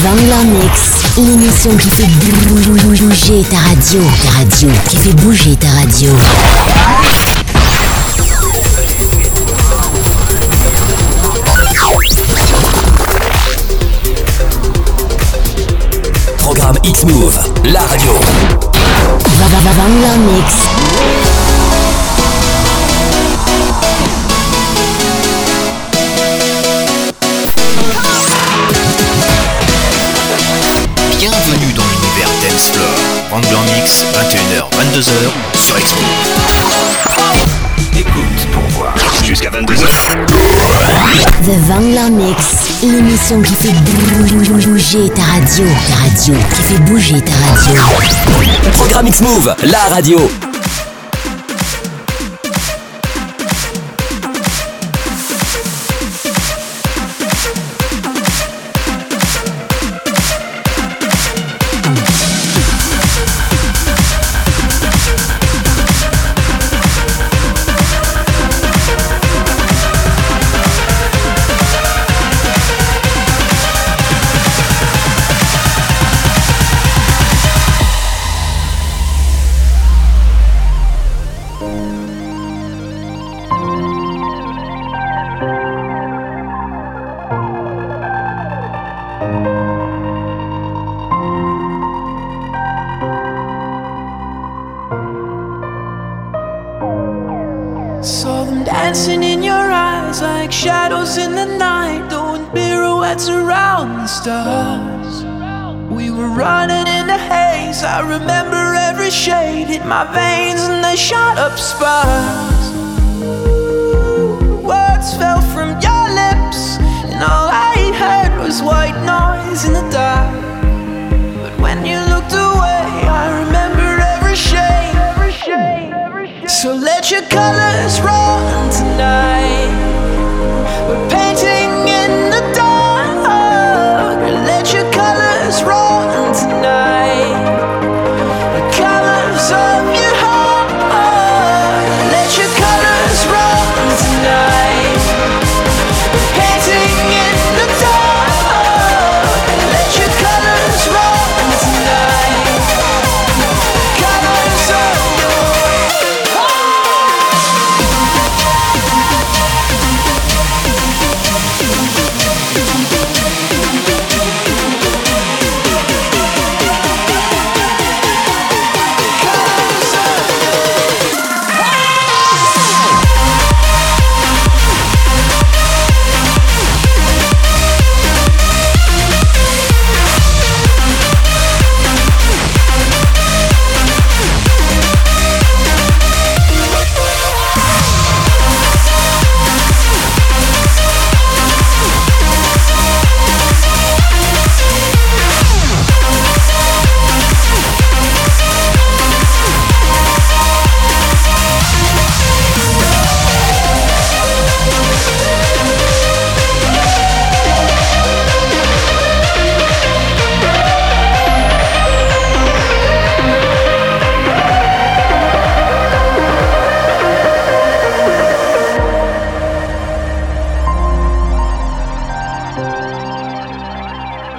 Vangler Mix, l'émission qui fait bouger ta radio, ta radio, qui fait bouger ta radio. Programme X-Move, la radio. Vangler Mix. 22h sur Expo. Écoute pour voir jusqu'à 22h. The Vangler Mix, l'émission qui fait bouger ta radio, ta radio, qui fait bouger ta radio. Programme X-Move, la radio. Up. Words fell from your lips, and all I heard was white noise in the dark. But when you looked away, I remember. Every shade. So let your colors run tonight.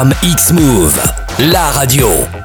Programme X-Move, la radio.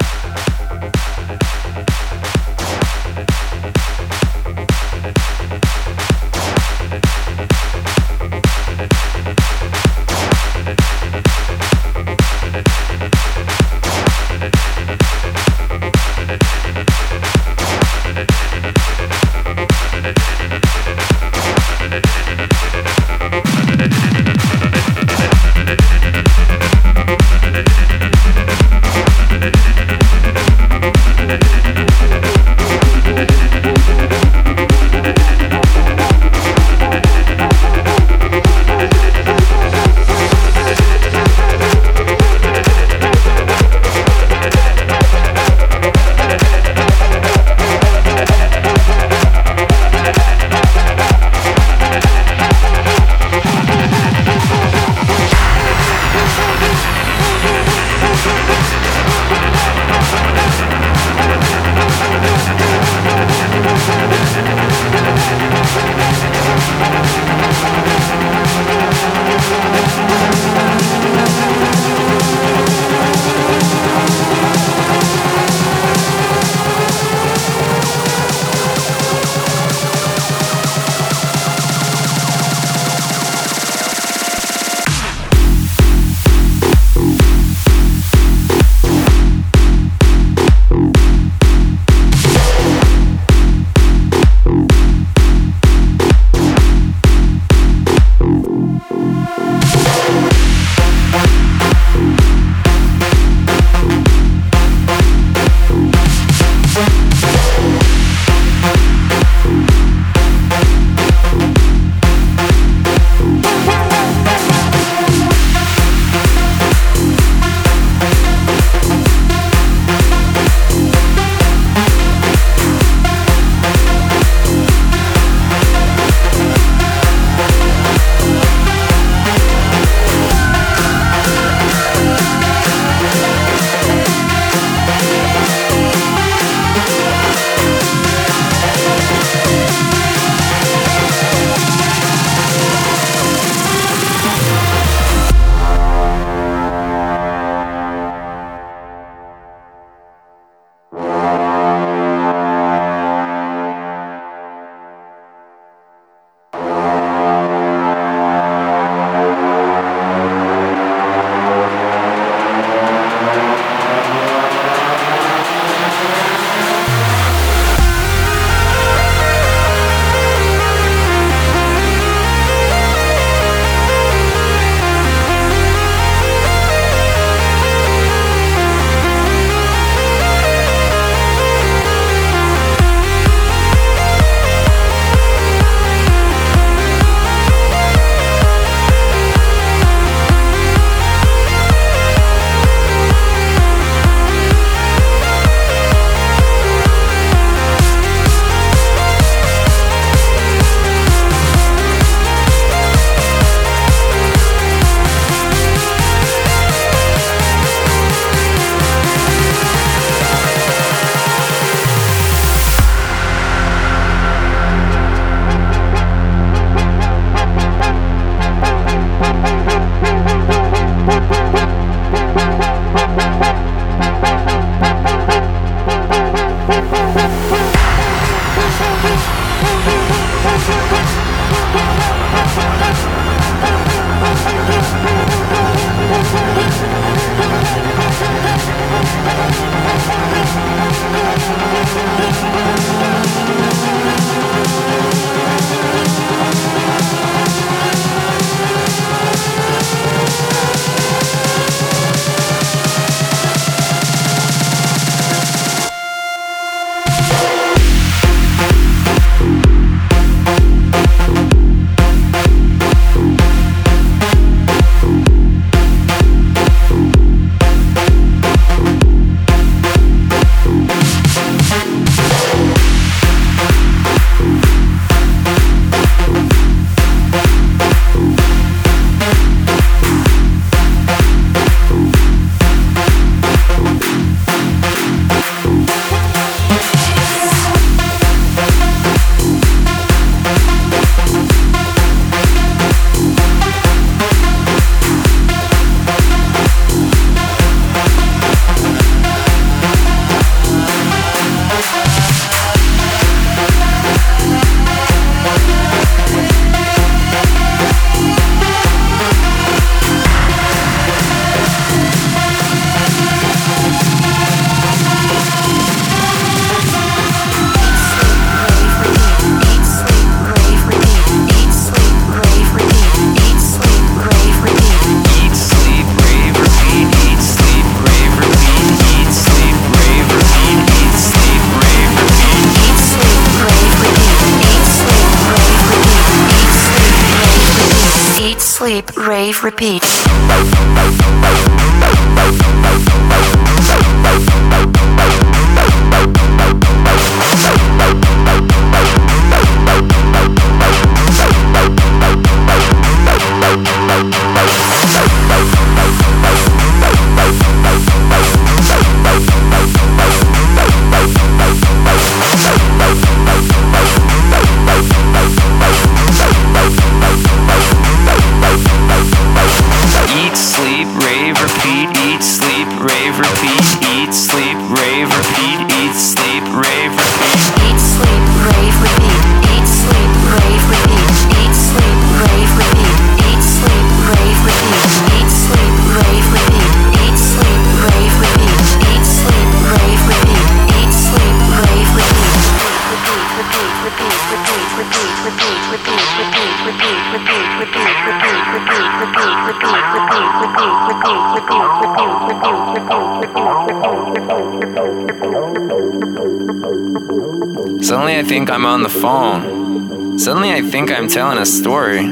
telling a story,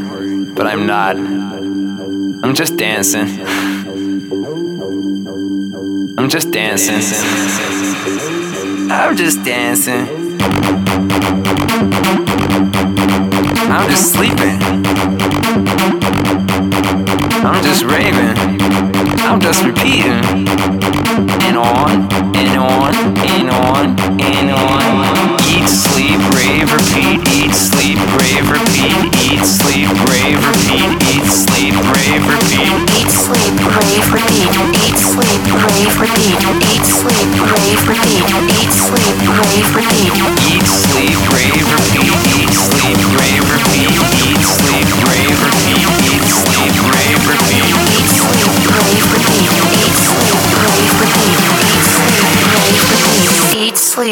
but I'm not. I'm just dancing. I'm just dancing. I'm just dancing.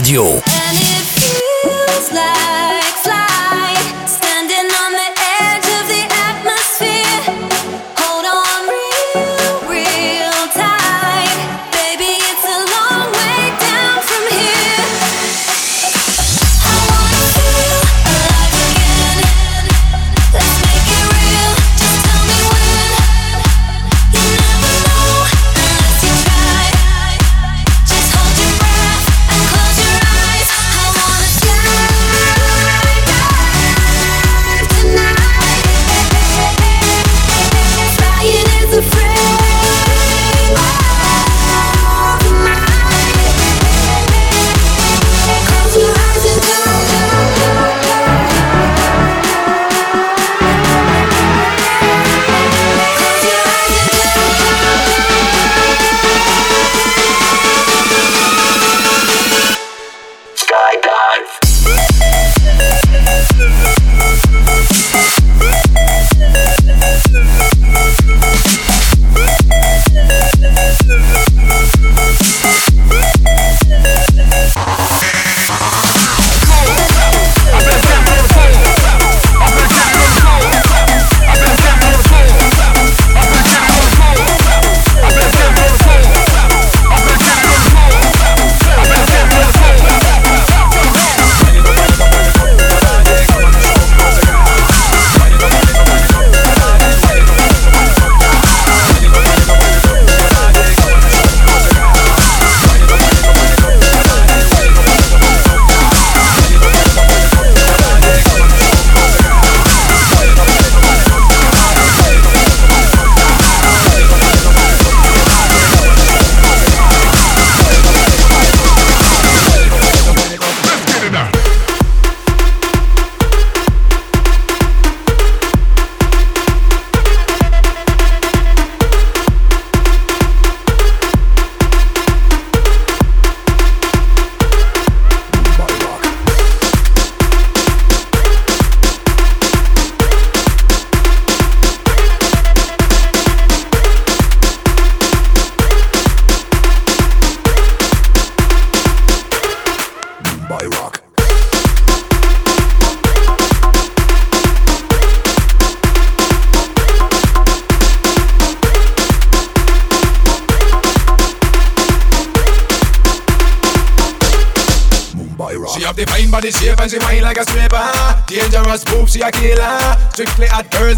Radio.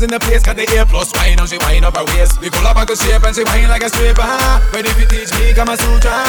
in the place, got the A plus wine and she wine up her waist. We pull color back to shape and she wine like a stripper. But if you teach me Kama Sutra.